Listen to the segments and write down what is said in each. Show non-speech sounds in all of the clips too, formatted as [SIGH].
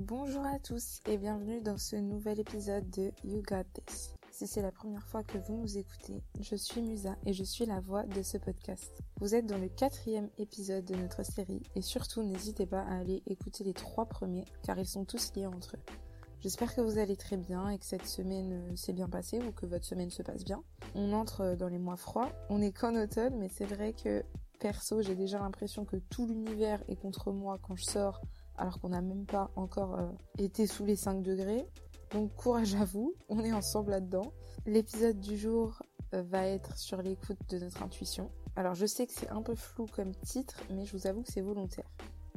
Bonjour à tous et bienvenue dans ce nouvel épisode de You Got This. Si c'est la première fois que vous nous écoutez, je suis Musa et je suis la voix de ce podcast. Vous êtes dans le quatrième épisode de notre série et surtout n'hésitez pas à aller écouter les trois premiers car ils sont tous liés entre eux. J'espère que vous allez très bien et que cette semaine euh, s'est bien passée ou que votre semaine se passe bien. On entre dans les mois froids, on est qu'en automne mais c'est vrai que perso j'ai déjà l'impression que tout l'univers est contre moi quand je sors alors qu'on n'a même pas encore euh, été sous les 5 degrés. Donc courage à vous, [LAUGHS] on est ensemble là-dedans. L'épisode du jour euh, va être sur l'écoute de notre intuition. Alors je sais que c'est un peu flou comme titre, mais je vous avoue que c'est volontaire.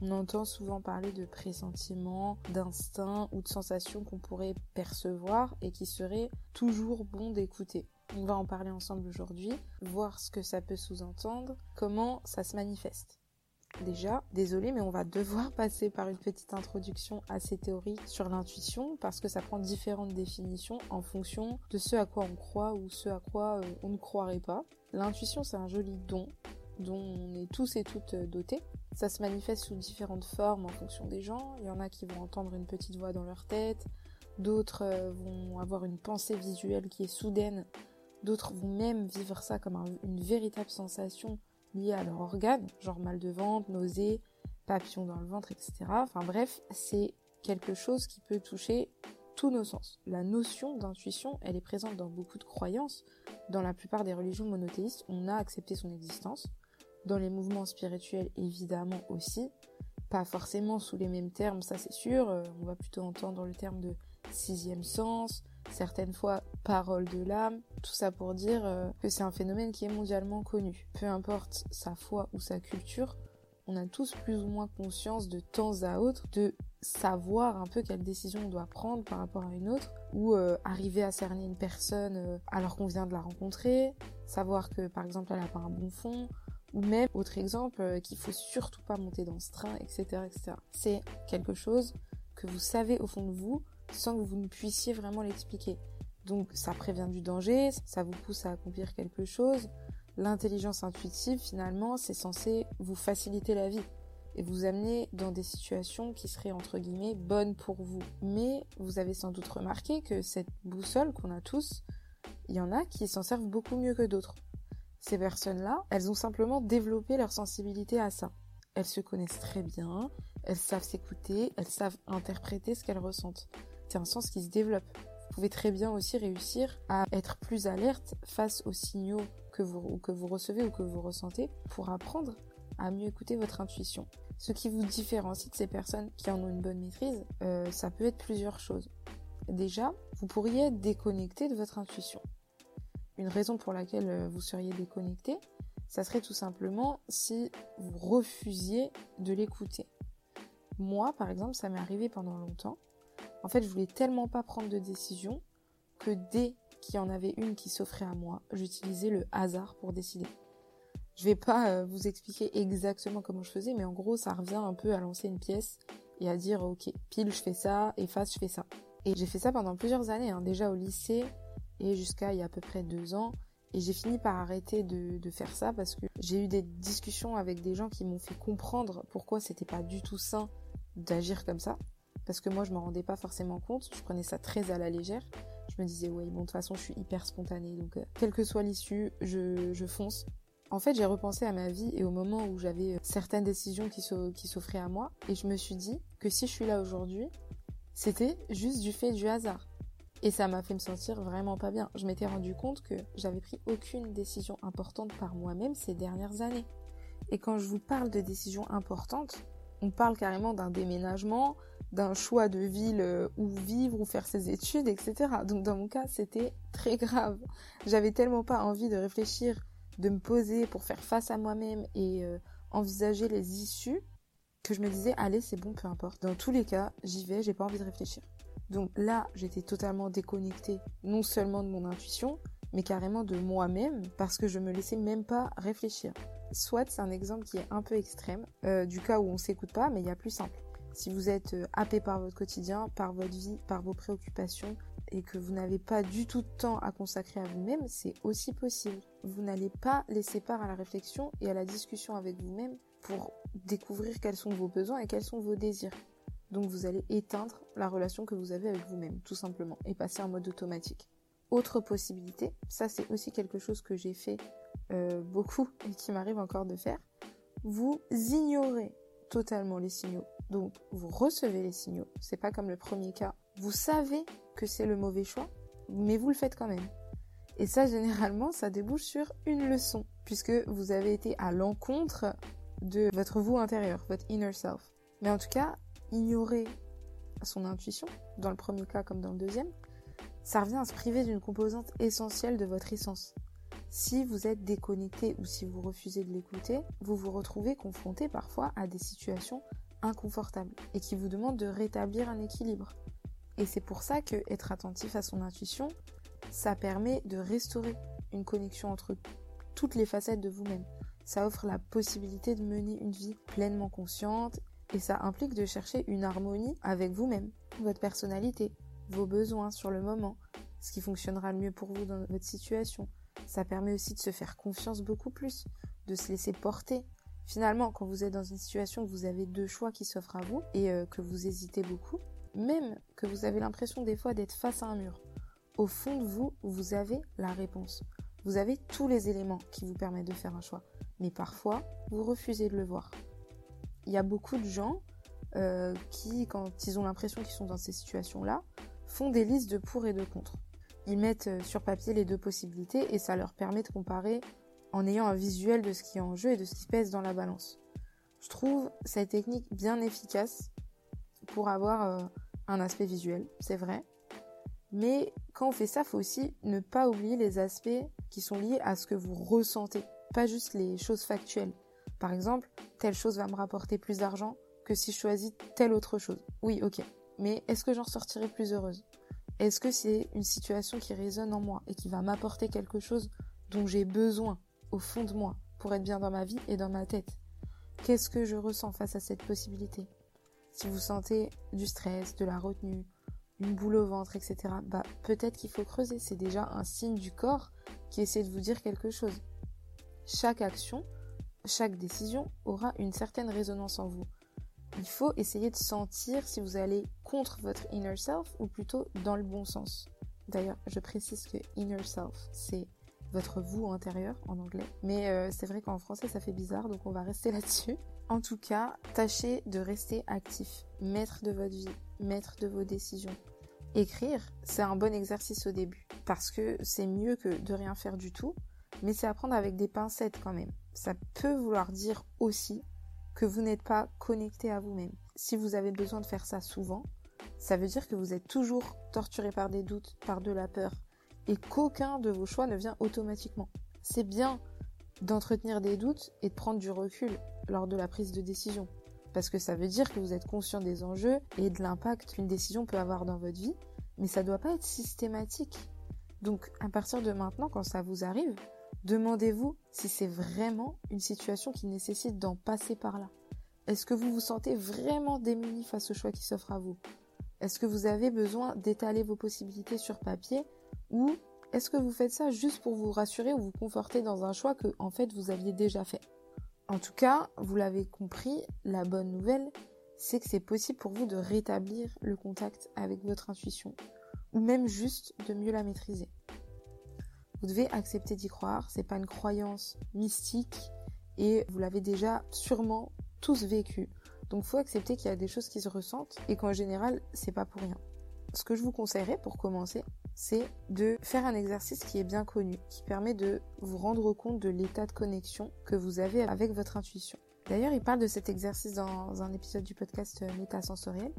On entend souvent parler de pressentiments, d'instincts ou de sensations qu'on pourrait percevoir et qui seraient toujours bon d'écouter. On va en parler ensemble aujourd'hui, voir ce que ça peut sous-entendre, comment ça se manifeste. Déjà, désolé, mais on va devoir [LAUGHS] passer par une petite introduction assez théorique sur l'intuition parce que ça prend différentes définitions en fonction de ce à quoi on croit ou ce à quoi euh, on ne croirait pas. L'intuition, c'est un joli don dont on est tous et toutes euh, dotés. Ça se manifeste sous différentes formes en fonction des gens. Il y en a qui vont entendre une petite voix dans leur tête, d'autres euh, vont avoir une pensée visuelle qui est soudaine, d'autres vont même vivre ça comme une véritable sensation liés à leur organe, genre mal de ventre, nausées, papillons dans le ventre, etc. Enfin bref, c'est quelque chose qui peut toucher tous nos sens. La notion d'intuition, elle est présente dans beaucoup de croyances. Dans la plupart des religions monothéistes, on a accepté son existence. Dans les mouvements spirituels, évidemment aussi. Pas forcément sous les mêmes termes, ça c'est sûr. Euh, on va plutôt entendre le terme de sixième sens, certaines fois parole de l'âme, tout ça pour dire euh, que c'est un phénomène qui est mondialement connu. Peu importe sa foi ou sa culture, on a tous plus ou moins conscience de temps à autre de savoir un peu quelle décision on doit prendre par rapport à une autre, ou euh, arriver à cerner une personne euh, alors qu'on vient de la rencontrer, savoir que par exemple elle a pas un bon fond, ou même autre exemple qu'il faut surtout pas monter dans ce train, etc., etc. C'est quelque chose que vous savez au fond de vous, sans que vous ne puissiez vraiment l'expliquer. Donc ça prévient du danger, ça vous pousse à accomplir quelque chose. L'intelligence intuitive, finalement, c'est censé vous faciliter la vie et vous amener dans des situations qui seraient entre guillemets bonnes pour vous. Mais vous avez sans doute remarqué que cette boussole qu'on a tous, il y en a qui s'en servent beaucoup mieux que d'autres. Ces personnes-là, elles ont simplement développé leur sensibilité à ça. Elles se connaissent très bien, elles savent s'écouter, elles savent interpréter ce qu'elles ressentent c'est un sens qui se développe. Vous pouvez très bien aussi réussir à être plus alerte face aux signaux que vous, que vous recevez ou que vous ressentez pour apprendre à mieux écouter votre intuition. Ce qui vous différencie de ces personnes qui en ont une bonne maîtrise, euh, ça peut être plusieurs choses. Déjà, vous pourriez être déconnecté de votre intuition. Une raison pour laquelle euh, vous seriez déconnecté, ça serait tout simplement si vous refusiez de l'écouter. Moi, par exemple, ça m'est arrivé pendant longtemps en fait, je voulais tellement pas prendre de décision que dès qu'il y en avait une qui s'offrait à moi, j'utilisais le hasard pour décider. Je vais pas euh, vous expliquer exactement comment je faisais, mais en gros, ça revient un peu à lancer une pièce et à dire ok, pile je fais ça et face je fais ça. Et j'ai fait ça pendant plusieurs années, hein, déjà au lycée et jusqu'à il y a à peu près deux ans. Et j'ai fini par arrêter de, de faire ça parce que j'ai eu des discussions avec des gens qui m'ont fait comprendre pourquoi c'était pas du tout sain d'agir comme ça parce que moi je m'en rendais pas forcément compte, je prenais ça très à la légère. Je me disais ouais bon de toute façon je suis hyper spontanée donc euh, quelle que soit l'issue, je, je fonce. En fait j'ai repensé à ma vie et au moment où j'avais euh, certaines décisions qui s'offraient à moi et je me suis dit que si je suis là aujourd'hui, c'était juste du fait du hasard. Et ça m'a fait me sentir vraiment pas bien. Je m'étais rendu compte que j'avais pris aucune décision importante par moi-même ces dernières années. Et quand je vous parle de décisions importantes, on parle carrément d'un déménagement, d'un choix de ville euh, où vivre, ou faire ses études, etc. Donc dans mon cas, c'était très grave. J'avais tellement pas envie de réfléchir, de me poser pour faire face à moi-même et euh, envisager les issues que je me disais allez, c'est bon, peu importe. Dans tous les cas, j'y vais, j'ai pas envie de réfléchir. Donc là, j'étais totalement déconnectée, non seulement de mon intuition, mais carrément de moi-même, parce que je me laissais même pas réfléchir. Soit c'est un exemple qui est un peu extrême, euh, du cas où on s'écoute pas, mais il y a plus simple. Si vous êtes euh, happé par votre quotidien, par votre vie, par vos préoccupations et que vous n'avez pas du tout de temps à consacrer à vous-même, c'est aussi possible. Vous n'allez pas laisser part à la réflexion et à la discussion avec vous-même pour découvrir quels sont vos besoins et quels sont vos désirs. Donc vous allez éteindre la relation que vous avez avec vous-même, tout simplement, et passer en mode automatique. Autre possibilité, ça c'est aussi quelque chose que j'ai fait euh, beaucoup et qui m'arrive encore de faire, vous ignorez totalement les signaux. Donc vous recevez les signaux, c'est pas comme le premier cas. Vous savez que c'est le mauvais choix, mais vous le faites quand même. Et ça, généralement, ça débouche sur une leçon, puisque vous avez été à l'encontre de votre vous intérieur, votre inner self. Mais en tout cas, ignorer son intuition, dans le premier cas comme dans le deuxième, ça revient à se priver d'une composante essentielle de votre essence. Si vous êtes déconnecté ou si vous refusez de l'écouter, vous vous retrouvez confronté parfois à des situations inconfortables et qui vous demandent de rétablir un équilibre. Et c'est pour ça que être attentif à son intuition, ça permet de restaurer une connexion entre toutes les facettes de vous-même. Ça offre la possibilité de mener une vie pleinement consciente et ça implique de chercher une harmonie avec vous-même, votre personnalité, vos besoins sur le moment, ce qui fonctionnera le mieux pour vous dans votre situation. Ça permet aussi de se faire confiance beaucoup plus, de se laisser porter. Finalement, quand vous êtes dans une situation où vous avez deux choix qui s'offrent à vous et euh, que vous hésitez beaucoup, même que vous avez l'impression des fois d'être face à un mur, au fond de vous, vous avez la réponse. Vous avez tous les éléments qui vous permettent de faire un choix. Mais parfois, vous refusez de le voir. Il y a beaucoup de gens euh, qui, quand ils ont l'impression qu'ils sont dans ces situations-là, font des listes de pour et de contre. Ils mettent euh, sur papier les deux possibilités et ça leur permet de comparer en ayant un visuel de ce qui est en jeu et de ce qui pèse dans la balance. Je trouve cette technique bien efficace pour avoir euh, un aspect visuel, c'est vrai, mais quand on fait ça, faut aussi ne pas oublier les aspects qui sont liés à ce que vous ressentez, pas juste les choses factuelles. Par exemple, telle chose va me rapporter plus d'argent que si je choisis telle autre chose. Oui, ok. Mais est-ce que j'en sortirai plus heureuse? Est-ce que c'est une situation qui résonne en moi et qui va m'apporter quelque chose dont j'ai besoin au fond de moi pour être bien dans ma vie et dans ma tête? Qu'est-ce que je ressens face à cette possibilité? Si vous sentez du stress, de la retenue, une boule au ventre, etc., bah peut-être qu'il faut creuser. C'est déjà un signe du corps qui essaie de vous dire quelque chose. Chaque action, chaque décision aura une certaine résonance en vous. Il faut essayer de sentir si vous allez contre votre inner self ou plutôt dans le bon sens. D'ailleurs, je précise que inner self, c'est votre vous intérieur en anglais. Mais euh, c'est vrai qu'en français, ça fait bizarre, donc on va rester [LAUGHS] là-dessus. En tout cas, tâchez de rester actif, maître de votre vie, maître de vos décisions. Écrire, c'est un bon exercice au début, parce que c'est mieux que de rien faire du tout, mais c'est à prendre avec des pincettes quand même. Ça peut vouloir dire aussi que vous n'êtes pas connecté à vous-même. Si vous avez besoin de faire ça souvent, ça veut dire que vous êtes toujours torturé par des doutes, par de la peur, et qu'aucun de vos choix ne vient automatiquement. C'est bien d'entretenir des doutes et de prendre du recul lors de la prise de décision parce que ça veut dire que vous êtes conscient des enjeux et de l'impact qu'une décision peut avoir dans votre vie, mais ça ne doit pas être systématique. Donc à partir de maintenant, quand ça vous arrive, demandez-vous si c'est vraiment une situation qui nécessite d'en passer par là. Est-ce que vous vous sentez vraiment démuni face au choix qui s'offre à vous? Est-ce que vous avez besoin d'étaler vos possibilités sur papier? Ou est-ce que vous faites ça juste pour vous rassurer ou vous conforter dans un choix que en fait vous aviez déjà fait? En tout cas, vous l'avez compris, la bonne nouvelle, c'est que c'est possible pour vous de rétablir le contact avec votre intuition, ou même juste de mieux la maîtriser. Vous devez accepter d'y croire, c'est pas une croyance mystique, et vous l'avez déjà sûrement tous vécu. Donc faut accepter qu'il y a des choses qui se ressentent et qu'en général, c'est pas pour rien. Ce que je vous conseillerais pour commencer, c'est de faire un exercice qui est bien connu, qui permet de vous rendre compte de l'état de connexion que vous avez avec votre intuition. D'ailleurs, il parle de cet exercice dans un épisode du podcast euh, Métasensoriel.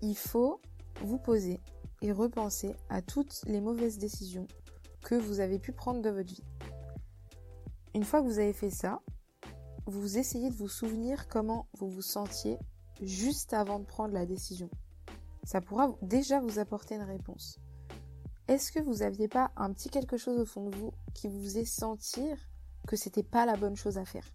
Il faut vous poser et repenser à toutes les mauvaises décisions que vous avez pu prendre de votre vie. Une fois que vous avez fait ça, vous essayez de vous souvenir comment vous vous sentiez juste avant de prendre la décision. Ça pourra déjà vous apporter une réponse. Est-ce que vous n'aviez pas un petit quelque chose au fond de vous qui vous faisait sentir que c'était pas la bonne chose à faire?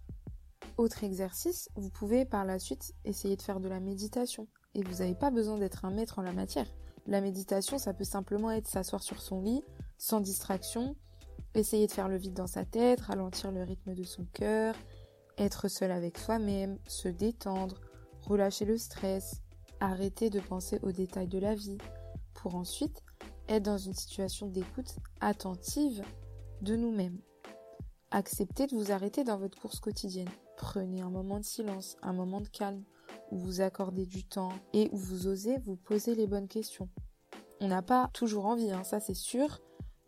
Autre exercice, vous pouvez par la suite essayer de faire de la méditation. Et vous n'avez pas besoin d'être un maître en la matière. La méditation, ça peut simplement être s'asseoir sur son lit, sans distraction, essayer de faire le vide dans sa tête, ralentir le rythme de son cœur, être seul avec soi-même, se détendre, relâcher le stress, arrêter de penser aux détails de la vie, pour ensuite être dans une situation d'écoute attentive de nous-mêmes. Acceptez de vous arrêter dans votre course quotidienne. Prenez un moment de silence, un moment de calme, où vous accordez du temps et où vous osez vous poser les bonnes questions. On n'a pas toujours envie, hein, ça c'est sûr.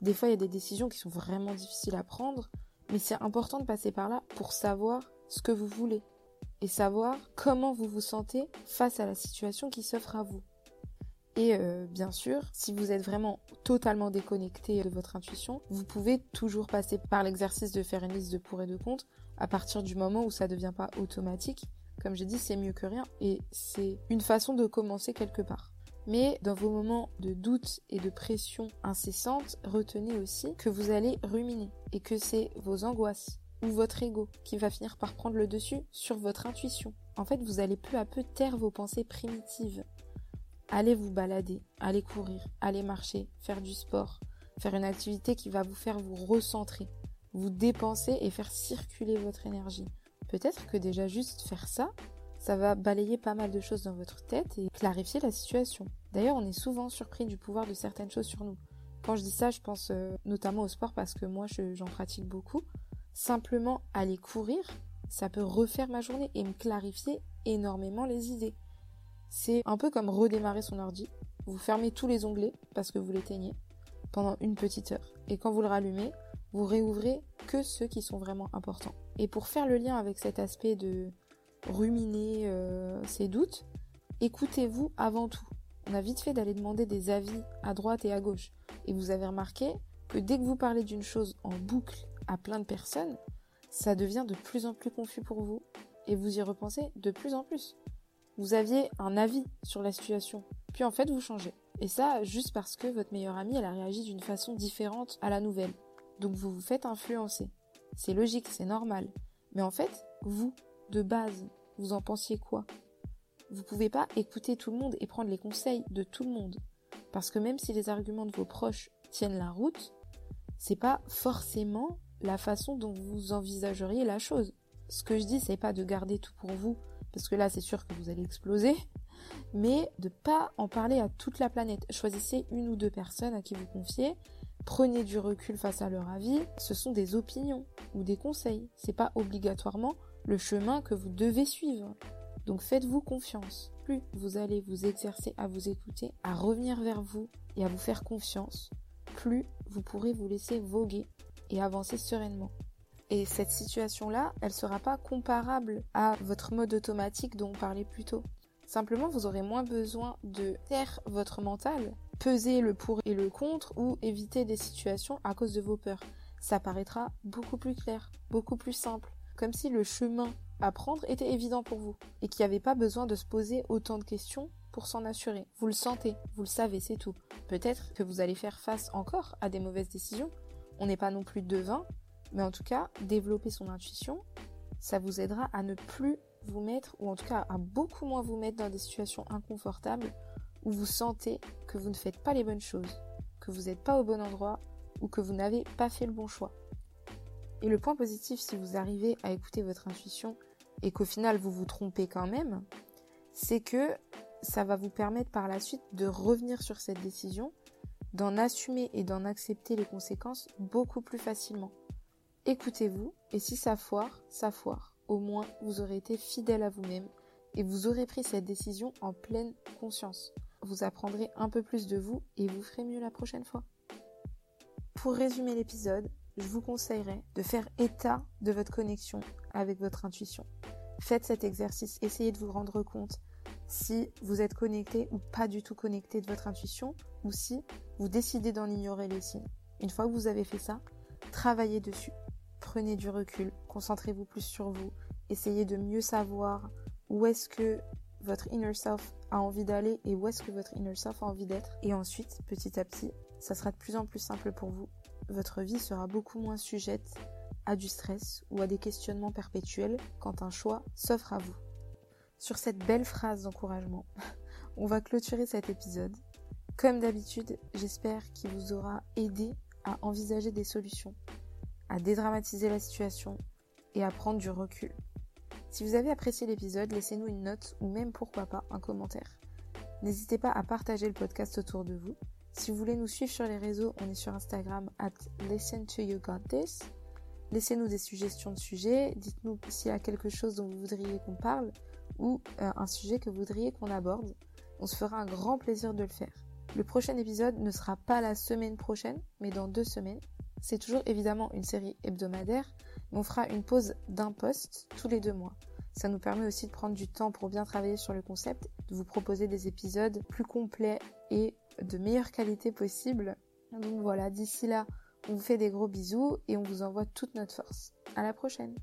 Des fois, il y a des décisions qui sont vraiment difficiles à prendre, mais c'est important de passer par là pour savoir ce que vous voulez et savoir comment vous vous sentez face à la situation qui s'offre à vous. Et euh, bien sûr, si vous êtes vraiment totalement déconnecté de votre intuition, vous pouvez toujours passer par l'exercice de faire une liste de pour et de contre à partir du moment où ça ne devient pas automatique. Comme j'ai dit, c'est mieux que rien et c'est une façon de commencer quelque part. Mais dans vos moments de doute et de pression incessante, retenez aussi que vous allez ruminer et que c'est vos angoisses ou votre ego qui va finir par prendre le dessus sur votre intuition. En fait, vous allez peu à peu taire vos pensées primitives Allez vous balader, allez courir, allez marcher, faire du sport, faire une activité qui va vous faire vous recentrer, vous dépenser et faire circuler votre énergie. Peut-être que déjà juste faire ça, ça va balayer pas mal de choses dans votre tête et clarifier la situation. D'ailleurs, on est souvent surpris du pouvoir de certaines choses sur nous. Quand je dis ça, je pense euh, notamment au sport parce que moi, j'en pratique beaucoup. Simplement aller courir, ça peut refaire ma journée et me clarifier énormément les idées. C'est un peu comme redémarrer son ordi. Vous fermez tous les onglets parce que vous l'éteignez pendant une petite heure. Et quand vous le rallumez, vous réouvrez que ceux qui sont vraiment importants. Et pour faire le lien avec cet aspect de ruminer euh, ses doutes, écoutez-vous avant tout. On a vite fait d'aller demander des avis à droite et à gauche. Et vous avez remarqué que dès que vous parlez d'une chose en boucle à plein de personnes, ça devient de plus en plus confus pour vous et vous y repensez de plus en plus vous aviez un avis sur la situation, puis en fait vous changez. Et ça, juste parce que votre meilleure amie, elle a réagi d'une façon différente à la nouvelle. Donc vous vous faites influencer. C'est logique, c'est normal. Mais en fait, vous, de base, vous en pensiez quoi? Vous pouvez pas écouter tout le monde et prendre les conseils de tout le monde. Parce que même si les arguments de vos proches tiennent la route, c'est pas forcément la façon dont vous envisageriez la chose. Ce que je dis, c'est pas de garder tout pour vous parce que là c'est sûr que vous allez exploser, [LAUGHS] mais de pas en parler à toute la planète. Choisissez une ou deux personnes à qui vous confiez, prenez du recul face à leur avis, ce sont des opinions ou des conseils, c'est pas obligatoirement le chemin que vous devez suivre. Donc faites-vous confiance. Plus vous allez vous exercer à vous écouter, à revenir vers vous et à vous faire confiance, plus vous pourrez vous laisser voguer et avancer sereinement. Et cette situation-là, elle ne sera pas comparable à votre mode automatique dont on parlait plus tôt. Simplement, vous aurez moins besoin de taire votre mental, peser le pour et le contre ou éviter des situations à cause de vos peurs. Ça paraîtra beaucoup plus clair, beaucoup plus simple, comme si le chemin à prendre était évident pour vous et qu'il n'y avait pas besoin de se poser autant de questions pour s'en assurer. Vous le sentez, vous le savez, c'est tout. Peut-être que vous allez faire face encore à des mauvaises décisions. On n'est pas non plus devin, mais en tout cas, développer son intuition, ça vous aidera à ne plus vous mettre, ou en tout cas à beaucoup moins vous mettre dans des situations inconfortables où vous sentez que vous ne faites pas les bonnes choses, que vous n'êtes pas au bon endroit ou que vous n'avez pas fait le bon choix. Et le point positif, si vous arrivez à écouter votre intuition et qu'au final vous vous trompez quand même, c'est que ça va vous permettre par la suite de revenir sur cette décision, d'en assumer et d'en accepter les conséquences beaucoup plus facilement. Écoutez-vous, et si ça foire, ça foire. Au moins, vous aurez été fidèle à vous-même et vous aurez pris cette décision en pleine conscience. Vous apprendrez un peu plus de vous et vous ferez mieux la prochaine fois. Pour résumer l'épisode, je vous conseillerais de faire état de votre connexion avec votre intuition. Faites cet exercice, essayez de vous rendre compte si vous êtes connecté ou pas du tout connecté de votre intuition ou si vous décidez d'en ignorer les signes. Une fois que vous avez fait ça, travaillez dessus prenez du recul, concentrez-vous plus sur vous, essayez de mieux savoir où est-ce que votre inner self a envie d'aller et où est-ce que votre inner self a envie d'être. Et ensuite, petit à petit, ça sera de plus en plus simple pour vous. Votre vie sera beaucoup moins sujette à du stress ou à des questionnements perpétuels quand un choix s'offre à vous. Sur cette belle phrase d'encouragement, [LAUGHS] on va clôturer cet épisode. Comme d'habitude, j'espère qu'il vous aura aidé à envisager des solutions à dédramatiser la situation et à prendre du recul. Si vous avez apprécié l'épisode, laissez-nous une note ou même pourquoi pas un commentaire. N'hésitez pas à partager le podcast autour de vous. Si vous voulez nous suivre sur les réseaux, on est sur Instagram at listen to you got this. Laissez-nous des suggestions de sujets, dites-nous s'il y a quelque chose dont vous voudriez qu'on parle ou euh, un sujet que vous voudriez qu'on aborde. On se fera un grand plaisir de le faire. Le prochain épisode ne sera pas la semaine prochaine, mais dans deux semaines. C'est toujours évidemment une série hebdomadaire, mais on fera une pause d'un poste tous les deux mois. Ça nous permet aussi de prendre du temps pour bien travailler sur le concept, de vous proposer des épisodes plus complets et de meilleure qualité possible. Donc voilà, d'ici là, on vous fait des gros bisous et on vous envoie toute notre force. À la prochaine!